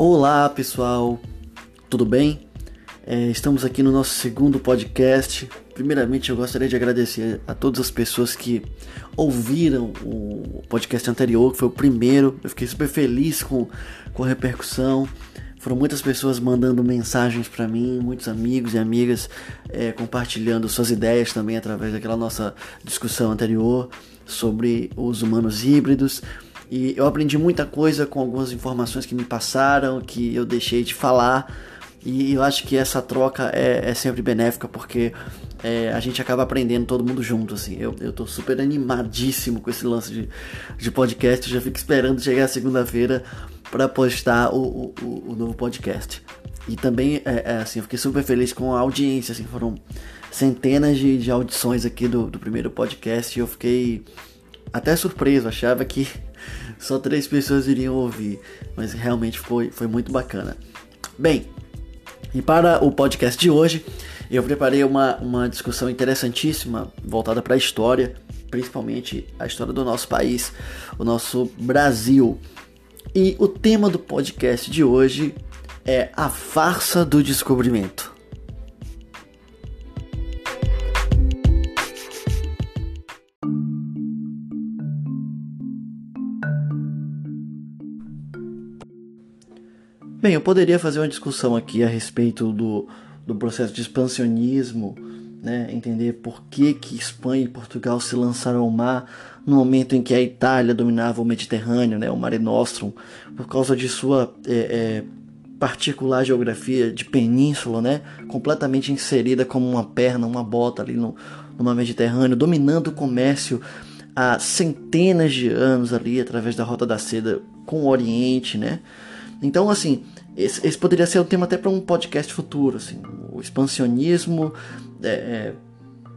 Olá pessoal, tudo bem? É, estamos aqui no nosso segundo podcast. Primeiramente, eu gostaria de agradecer a todas as pessoas que ouviram o podcast anterior, que foi o primeiro. Eu fiquei super feliz com, com a repercussão. Foram muitas pessoas mandando mensagens para mim, muitos amigos e amigas é, compartilhando suas ideias também através daquela nossa discussão anterior sobre os humanos híbridos. E eu aprendi muita coisa com algumas informações que me passaram, que eu deixei de falar. E eu acho que essa troca é, é sempre benéfica porque é, a gente acaba aprendendo todo mundo junto. Assim. Eu, eu tô super animadíssimo com esse lance de, de podcast. Eu já fico esperando chegar segunda-feira para postar o, o, o, novo podcast. E também, é, é, assim, eu fiquei super feliz com a audiência. Assim, foram centenas de, de audições aqui do, do primeiro podcast e eu fiquei até surpreso. Achava que só três pessoas iriam ouvir, mas realmente foi, foi muito bacana. Bem, e para o podcast de hoje, eu preparei uma, uma discussão interessantíssima voltada para a história, principalmente a história do nosso país, o nosso Brasil. E o tema do podcast de hoje é a farsa do descobrimento. Bem, eu poderia fazer uma discussão aqui a respeito do, do processo de expansionismo, né? entender por que, que Espanha e Portugal se lançaram ao mar no momento em que a Itália dominava o Mediterrâneo, né? o Mare Nostrum, por causa de sua é, é, particular geografia de península, né? completamente inserida como uma perna, uma bota ali no, no mar Mediterrâneo, dominando o comércio há centenas de anos ali através da Rota da Seda com o Oriente, né? Então, assim, esse, esse poderia ser o tema até para um podcast futuro, assim, o expansionismo é, é,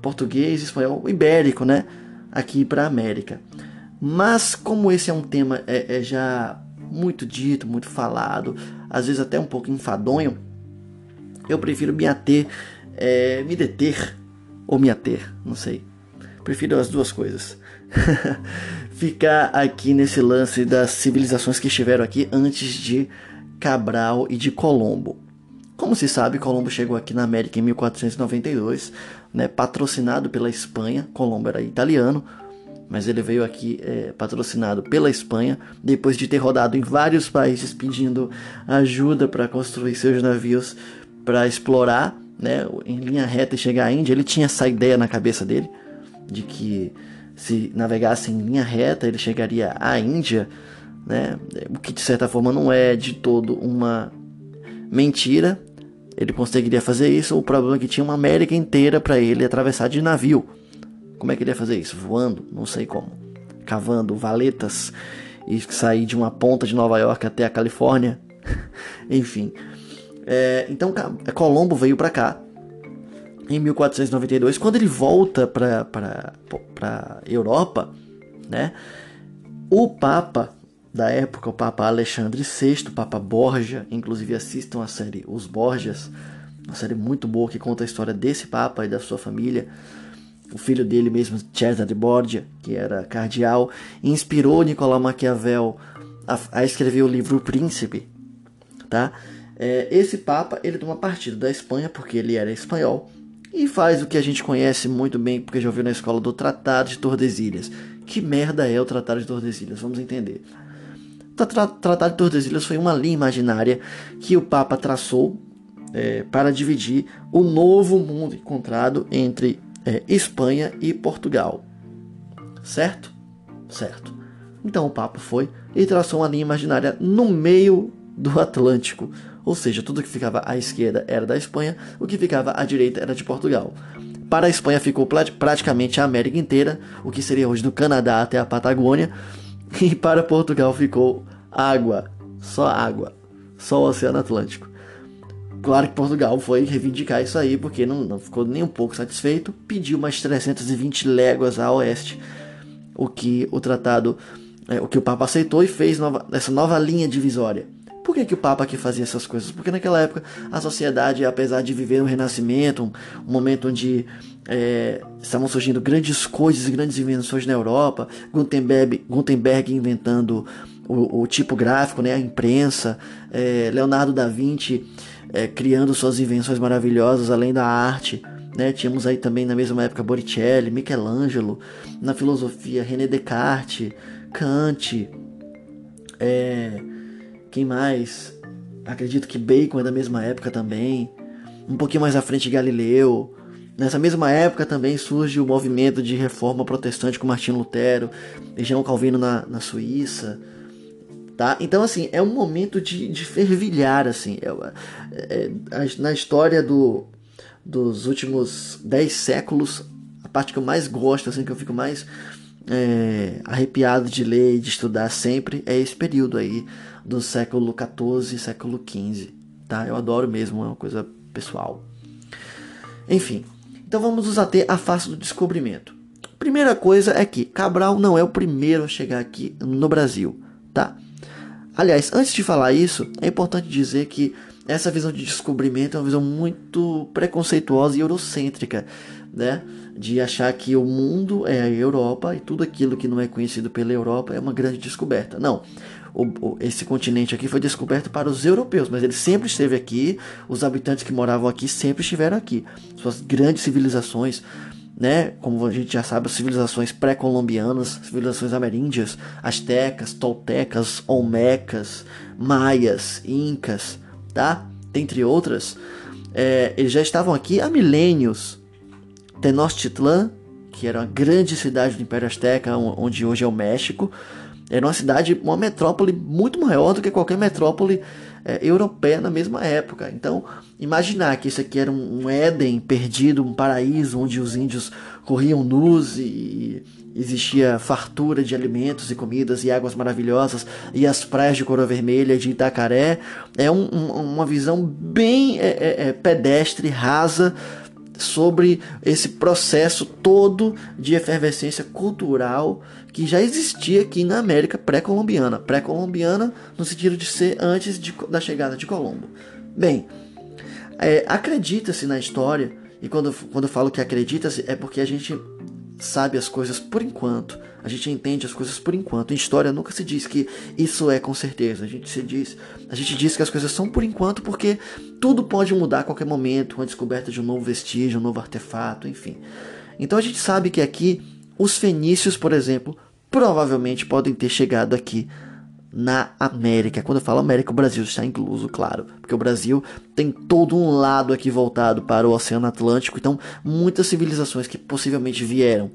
português, espanhol, ibérico, né, aqui para a América. Mas como esse é um tema é, é, já muito dito, muito falado, às vezes até um pouco enfadonho, eu prefiro me ater, é, me deter ou me ater, não sei. Prefiro as duas coisas. ficar aqui nesse lance das civilizações que estiveram aqui antes de Cabral e de Colombo. Como se sabe, Colombo chegou aqui na América em 1492, né, patrocinado pela Espanha. Colombo era italiano, mas ele veio aqui é, patrocinado pela Espanha, depois de ter rodado em vários países pedindo ajuda para construir seus navios para explorar né, em linha reta e chegar à Índia. Ele tinha essa ideia na cabeça dele de que se navegasse em linha reta, ele chegaria à Índia, né? o que de certa forma não é de todo uma mentira. Ele conseguiria fazer isso, o problema é que tinha uma América inteira para ele atravessar de navio. Como é que ele ia fazer isso? Voando? Não sei como. Cavando valetas e sair de uma ponta de Nova York até a Califórnia. Enfim. É, então Colombo veio para cá em 1492, quando ele volta para a Europa, né, o Papa da época, o Papa Alexandre VI, o Papa Borgia, inclusive assistam a série Os Borgias, uma série muito boa que conta a história desse Papa e da sua família. O filho dele mesmo, Cesare Borgia, que era cardeal, inspirou Nicolau Maquiavel a, a escrever o livro O Príncipe, tá? É, esse Papa ele toma partido da Espanha porque ele era espanhol e faz o que a gente conhece muito bem, porque já ouviu na escola, do Tratado de Tordesilhas. Que merda é o Tratado de Tordesilhas? Vamos entender. O tra Tratado de Tordesilhas foi uma linha imaginária que o Papa traçou é, para dividir o novo mundo encontrado entre é, Espanha e Portugal. Certo? Certo. Então o Papa foi e traçou uma linha imaginária no meio do Atlântico, ou seja, tudo que ficava à esquerda era da Espanha, o que ficava à direita era de Portugal. Para a Espanha ficou praticamente a América inteira, o que seria hoje do Canadá até a Patagônia, e para Portugal ficou água, só água, só o Oceano Atlântico. Claro que Portugal foi reivindicar isso aí, porque não, não ficou nem um pouco satisfeito, pediu mais 320 léguas a oeste, o que o tratado, é, o que o Papa aceitou e fez nova, essa nova linha divisória. Por que, que o Papa aqui fazia essas coisas? Porque naquela época a sociedade, apesar de viver um renascimento, um, um momento onde é, estavam surgindo grandes coisas, grandes invenções na Europa, Gutenberg, Gutenberg inventando o, o tipo gráfico, né, a imprensa, é, Leonardo da Vinci é, criando suas invenções maravilhosas além da arte. Né? Tínhamos aí também na mesma época Botticelli, Michelangelo, na filosofia René Descartes, Kant, é, quem mais? Acredito que Bacon é da mesma época também. Um pouquinho mais à frente Galileu. Nessa mesma época também surge o movimento de reforma protestante com Martinho Lutero e João Calvino na, na Suíça. Tá? Então, assim, é um momento de, de fervilhar, assim. É, é, na história do, dos últimos dez séculos, a parte que eu mais gosto, assim, que eu fico mais é, arrepiado de ler e de estudar sempre, é esse período aí do século XIV século XV. Tá? Eu adoro mesmo, é uma coisa pessoal. Enfim, então vamos nos ater à face do descobrimento. Primeira coisa é que Cabral não é o primeiro a chegar aqui no Brasil, tá? Aliás, antes de falar isso, é importante dizer que essa visão de descobrimento é uma visão muito preconceituosa e eurocêntrica, né? De achar que o mundo é a Europa e tudo aquilo que não é conhecido pela Europa é uma grande descoberta. Não. O, o, esse continente aqui foi descoberto para os europeus, mas ele sempre esteve aqui, os habitantes que moravam aqui sempre estiveram aqui. Suas grandes civilizações né? Como a gente já sabe, as civilizações pré-colombianas, civilizações ameríndias, astecas, toltecas, olmecas, maias, incas, tá? Dentre outras, é, eles já estavam aqui há milênios. Tenochtitlan, que era uma grande cidade do Império Azteca, onde hoje é o México, era uma cidade, uma metrópole muito maior do que qualquer metrópole é, europeia na mesma época. Então, imaginar que isso aqui era um, um Éden perdido, um paraíso onde os índios corriam nus e existia fartura de alimentos e comidas e águas maravilhosas e as praias de Coroa Vermelha de Itacaré é um, um, uma visão bem é, é, é pedestre, rasa sobre esse processo todo de efervescência cultural que já existia aqui na América pré-colombiana. Pré-colombiana no sentido de ser antes de, da chegada de Colombo. Bem, é, acredita-se na história, e quando, quando eu falo que acredita-se, é porque a gente sabe as coisas por enquanto. A gente entende as coisas por enquanto. Em história nunca se diz que isso é com certeza. A gente se diz, a gente diz que as coisas são por enquanto porque tudo pode mudar a qualquer momento, com a descoberta de um novo vestígio, um novo artefato, enfim. Então a gente sabe que aqui os fenícios, por exemplo, provavelmente podem ter chegado aqui na América. Quando eu falo América, o Brasil está incluso, claro, porque o Brasil tem todo um lado aqui voltado para o Oceano Atlântico, então muitas civilizações que possivelmente vieram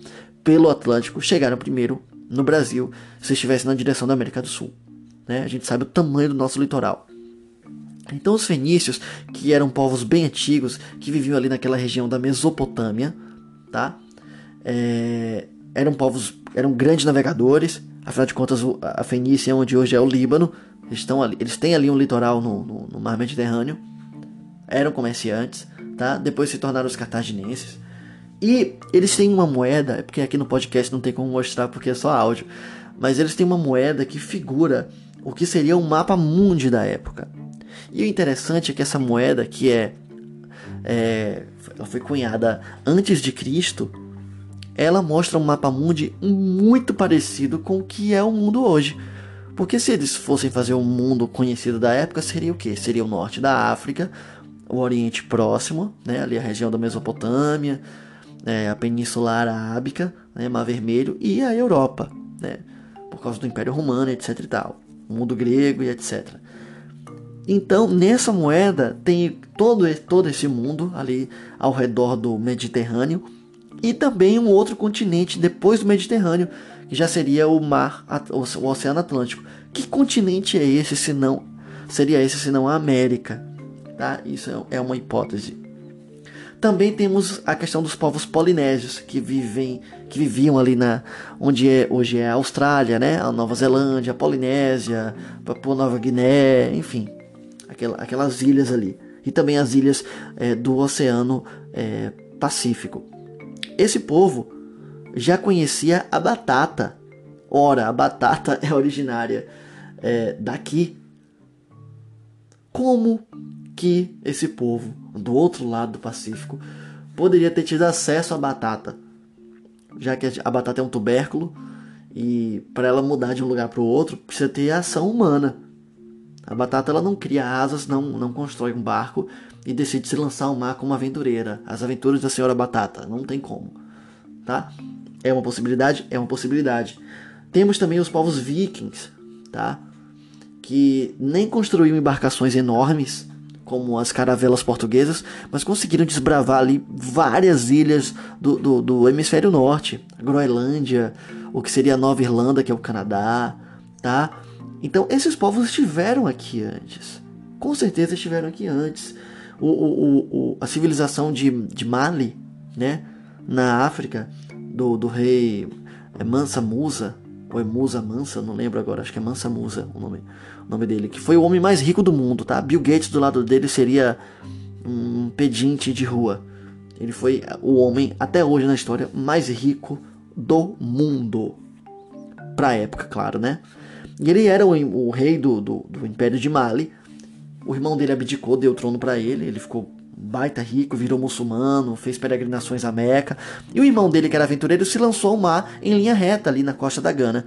pelo Atlântico chegaram primeiro no Brasil se estivesse na direção da América do Sul. Né? A gente sabe o tamanho do nosso litoral. Então os fenícios, que eram povos bem antigos, que viviam ali naquela região da Mesopotâmia, tá? É, eram povos, eram grandes navegadores, Afinal de contas, a Fenícia, onde hoje é o Líbano, eles, estão ali, eles têm ali um litoral no, no, no Mar Mediterrâneo. Eram comerciantes, tá? Depois se tornaram os cartaginenses. E eles têm uma moeda, é porque aqui no podcast não tem como mostrar porque é só áudio, mas eles têm uma moeda que figura o que seria um mapa mundi da época. E o interessante é que essa moeda, que é, é ela foi cunhada antes de Cristo, ela mostra um mapa mundi muito parecido com o que é o mundo hoje. Porque se eles fossem fazer um mundo conhecido da época, seria o que? Seria o norte da África, o Oriente Próximo, né? ali a região da Mesopotâmia, é, a Península Arábica, né? Mar Vermelho e a Europa, né? por causa do Império Romano, etc. e tal, o mundo grego e etc. Então, nessa moeda tem todo, todo esse mundo ali ao redor do Mediterrâneo e também um outro continente depois do Mediterrâneo, que já seria o mar, o Oceano Atlântico. Que continente é esse se não seria esse se não a América? Tá? Isso é, é uma hipótese. Também temos a questão dos povos polinésios que vivem, que viviam ali na onde é, hoje é a Austrália, né? A Nova Zelândia, a Polinésia, Papua Nova Guiné, enfim, aquela, aquelas ilhas ali. E também as ilhas é, do Oceano é, Pacífico. Esse povo já conhecia a batata. Ora, a batata é originária é, daqui. Como que esse povo do outro lado do Pacífico poderia ter tido acesso à batata? Já que a batata é um tubérculo E para ela mudar de um lugar para o outro, precisa ter ação humana. A batata ela não cria asas, não, não constrói um barco e decide se lançar ao mar como aventureira. As aventuras da senhora batata, não tem como, tá? É uma possibilidade, é uma possibilidade. Temos também os povos vikings, tá? Que nem construíam embarcações enormes como as caravelas portuguesas, mas conseguiram desbravar ali várias ilhas do, do, do hemisfério norte, a Groenlândia, o que seria a Nova Irlanda, que é o Canadá, tá? Então esses povos estiveram aqui antes, com certeza estiveram aqui antes. O, o, o, a civilização de, de Mali, né, na África, do, do rei é Mansa Musa, ou é Musa Mansa, não lembro agora, acho que é Mansa Musa o nome, o nome dele, que foi o homem mais rico do mundo, tá? Bill Gates do lado dele seria um pedinte de rua. Ele foi o homem, até hoje na história, mais rico do mundo. Pra época, claro, né? E ele era o, o rei do, do, do, Império de Mali. O irmão dele abdicou, deu o trono para ele. Ele ficou baita rico, virou muçulmano, fez peregrinações à Meca. E o irmão dele, que era aventureiro, se lançou ao mar em linha reta ali na costa da Gana.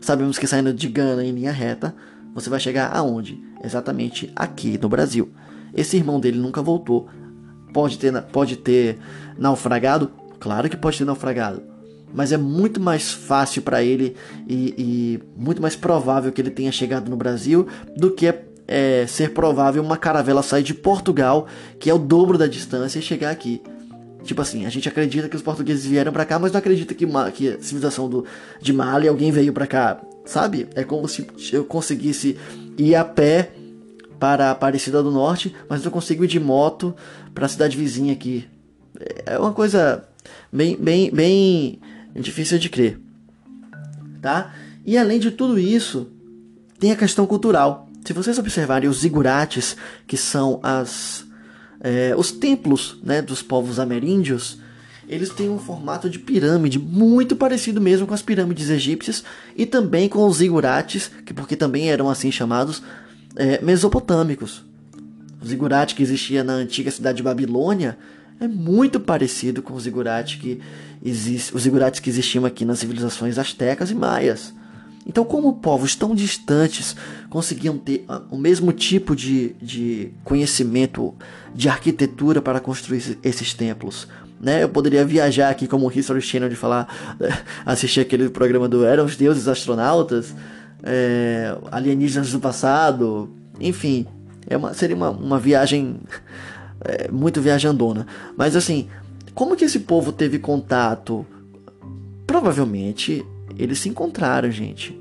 Sabemos que saindo de Gana em linha reta, você vai chegar aonde? Exatamente aqui no Brasil. Esse irmão dele nunca voltou. Pode ter, pode ter naufragado? Claro que pode ter naufragado. Mas é muito mais fácil para ele e, e, muito mais provável que ele tenha chegado no Brasil do que é, ser provável uma caravela sair de Portugal, que é o dobro da distância, e chegar aqui. Tipo assim, a gente acredita que os portugueses vieram para cá, mas não acredita que, que a civilização do, de Mali alguém veio para cá, sabe? É como se eu conseguisse ir a pé para a Aparecida do Norte, mas eu consigo ir de moto para a cidade vizinha aqui. É uma coisa bem, bem, bem difícil de crer, tá? E além de tudo isso, tem a questão cultural. Se vocês observarem os zigurates, que são as, é, os templos né, dos povos ameríndios, eles têm um formato de pirâmide muito parecido mesmo com as pirâmides egípcias e também com os zigurates, que porque também eram assim chamados, é, mesopotâmicos. O zigurate que existia na antiga cidade de Babilônia é muito parecido com o zigurate que existe, os zigurates que existiam aqui nas civilizações astecas e maias. Então, como povos tão distantes conseguiam ter ah, o mesmo tipo de, de conhecimento de arquitetura para construir esses templos? Né? Eu poderia viajar aqui como History Channel de falar, assistir aquele programa do Eram os Deuses Astronautas, é, Alienígenas do Passado, enfim, é uma, seria uma, uma viagem é, muito viajandona. Mas assim, como que esse povo teve contato? Provavelmente eles se encontraram, gente,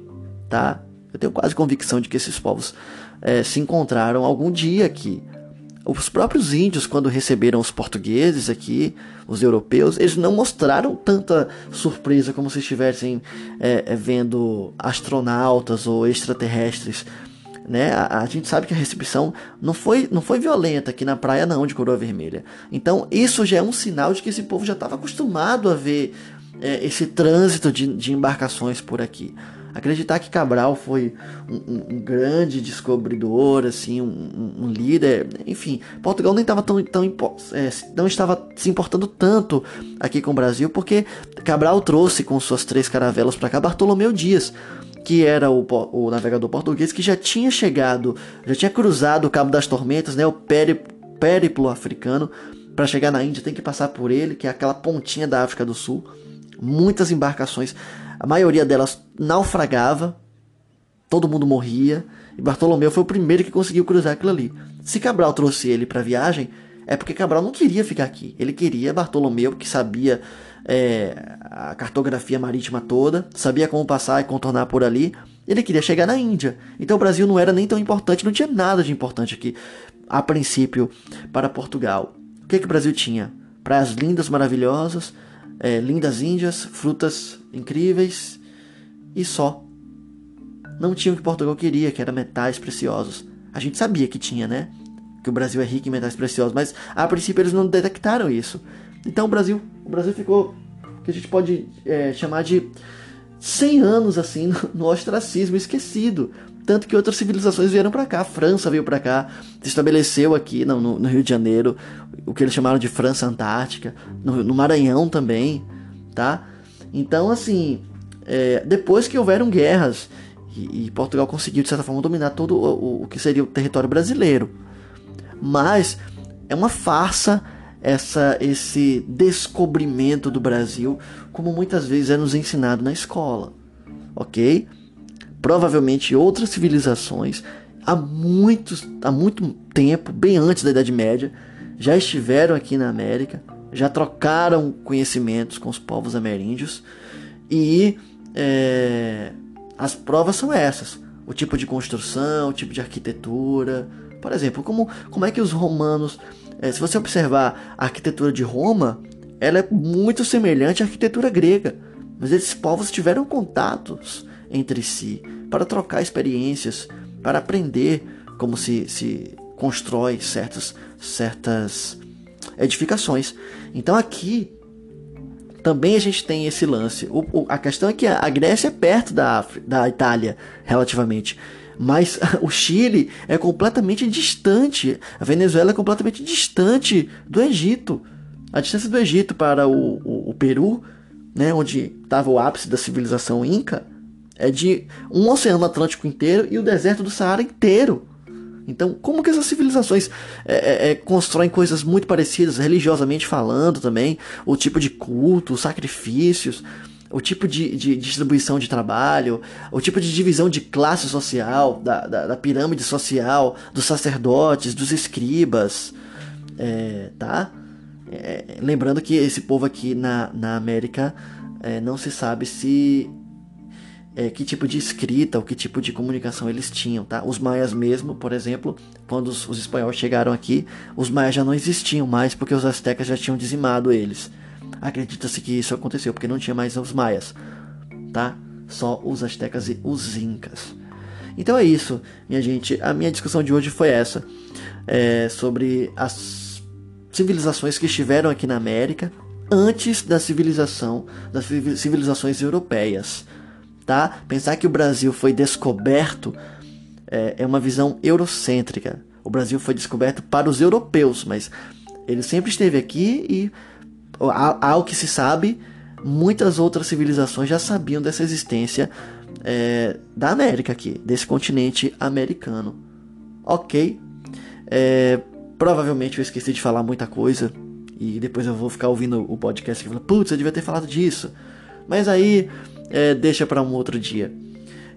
tá? Eu tenho quase convicção de que esses povos é, se encontraram algum dia aqui. Os próprios índios, quando receberam os portugueses aqui, os europeus, eles não mostraram tanta surpresa como se estivessem é, é vendo astronautas ou extraterrestres. Né? A, a, gente sabe que a recepção não foi, não foi violenta aqui na praia, não, de Coroa Vermelha. Então, isso já é um sinal de que esse povo já estava acostumado a ver é, esse trânsito de, de, embarcações por aqui. Acreditar que Cabral foi um, um, grande descobridor, assim, um, um, líder, enfim, Portugal nem estava tão, tão é, não estava se importando tanto aqui com o Brasil, porque Cabral trouxe com suas três caravelas para cá Bartolomeu Dias, que era o, o navegador português que já tinha chegado, já tinha cruzado o Cabo das Tormentas, né, o périplo africano, para chegar na Índia tem que passar por ele, que é aquela pontinha da África do Sul muitas embarcações, a maioria delas naufragava, todo mundo morria, e Bartolomeu foi o primeiro que conseguiu cruzar aquilo ali. Se Cabral trouxe ele para a viagem, é porque Cabral não queria ficar aqui. Ele queria Bartolomeu, que sabia é, a cartografia marítima toda, sabia como passar e contornar por ali. Ele queria chegar na Índia. Então o Brasil não era nem tão importante, não tinha nada de importante aqui, a princípio, para Portugal. O que, que o Brasil tinha? Praias lindas, maravilhosas, é, lindas índias, frutas incríveis e só. Não tinha o que Portugal queria, que era metais preciosos. A gente sabia que tinha, né? Que o Brasil é rico em metais preciosos, mas a princípio eles não detectaram isso. Então o Brasil, o Brasil ficou, que a gente pode é, chamar de 100 anos assim no ostracismo, esquecido. Tanto que outras civilizações vieram para cá. A França veio para cá, se estabeleceu aqui no, no, Rio de Janeiro, o que eles chamaram de França Antártica, no, no Maranhão também, tá? Então, assim, é, depois que houveram guerras e, e, Portugal conseguiu, de certa forma, dominar todo o, o que seria o território brasileiro. Mas é uma farsa essa, esse descobrimento do Brasil, como muitas vezes é nos ensinado na escola, ok? Provavelmente outras civilizações, há, muitos, há muito tempo, bem antes da Idade Média, já estiveram aqui na América, já trocaram conhecimentos com os povos ameríndios e é, as provas são essas: o tipo de construção, o tipo de arquitetura. Por exemplo, como, como é que os romanos, é, se você observar a arquitetura de Roma, ela é muito semelhante à arquitetura grega, mas esses povos tiveram contatos entre si para trocar experiências, para aprender como se, se constrói certas, certas edificações. Então aqui também a gente tem esse lance. O, o, a questão é que a, Grécia é perto da, da Itália, relativamente. Mas o Chile é completamente distante. A Venezuela é completamente distante do Egito. A distância do Egito para o, o, Peru, né, onde estava o ápice da civilização inca, é de um oceano Atlântico inteiro e o deserto do Saara inteiro. Então, como que essas civilizações é, é, é, constroem coisas muito parecidas, religiosamente falando também, o tipo de culto, os sacrifícios, o tipo de, de, distribuição de trabalho, o tipo de divisão de classe social, da, da, da pirâmide social, dos sacerdotes, dos escribas, é, tá? É, lembrando que esse povo aqui na, na América é, não se sabe se é, que tipo de escrita ou que tipo de comunicação eles tinham, tá? Os maias mesmo, por exemplo, quando os, os espanhóis chegaram aqui, os maias já não existiam mais porque os astecas já tinham dizimado eles. Acredita-se que isso aconteceu porque não tinha mais os maias, tá? Só os astecas e os incas. Então é isso, minha gente. A minha discussão de hoje foi essa, é, sobre as civilizações que estiveram aqui na América antes da civilização das civilizações europeias tá? Pensar que o Brasil foi descoberto é, é uma visão eurocêntrica. O Brasil foi descoberto para os europeus, mas ele sempre esteve aqui e, ao que se sabe, muitas outras civilizações já sabiam dessa existência é, da América aqui, desse continente americano. Ok? É, provavelmente eu esqueci de falar muita coisa e depois eu vou ficar ouvindo o podcast e falando, putz, eu devia ter falado disso. Mas aí é, deixa para um outro dia.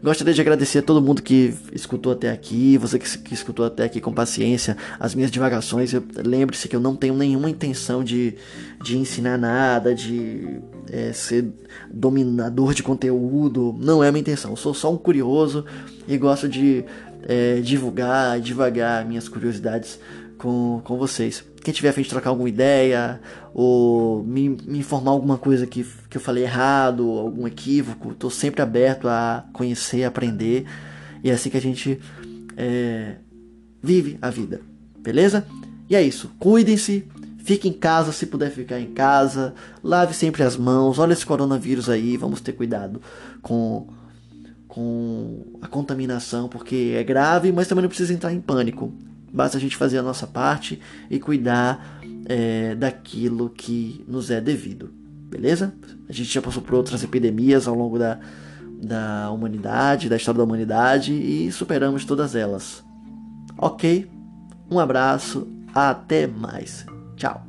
Gostaria de agradecer a todo mundo que escutou até aqui, você que, que escutou até aqui com paciência as minhas divagações. Lembre-se que eu não tenho nenhuma intenção de, de ensinar nada, de é, ser dominador de conteúdo. Não é a minha intenção. Eu sou só um curioso e gosto de é, divulgar, devagar minhas curiosidades com, com vocês. Quem tiver a fim de trocar alguma ideia ou me, me informar alguma coisa que, que eu falei errado, algum equívoco, estou sempre aberto a conhecer, aprender. E é assim que a gente é, vive a vida, beleza? E é isso. Cuidem-se, fique em casa se puder ficar em casa, lave sempre as mãos. Olha esse coronavírus aí, vamos ter cuidado com com a contaminação, porque é grave, mas também não precisa entrar em pânico. Basta a gente fazer a nossa parte e cuidar é, daquilo que nos é devido. Beleza? A gente já passou por outras epidemias ao longo da, da humanidade, da história da humanidade e superamos todas elas. Ok? Um abraço, até mais. Tchau.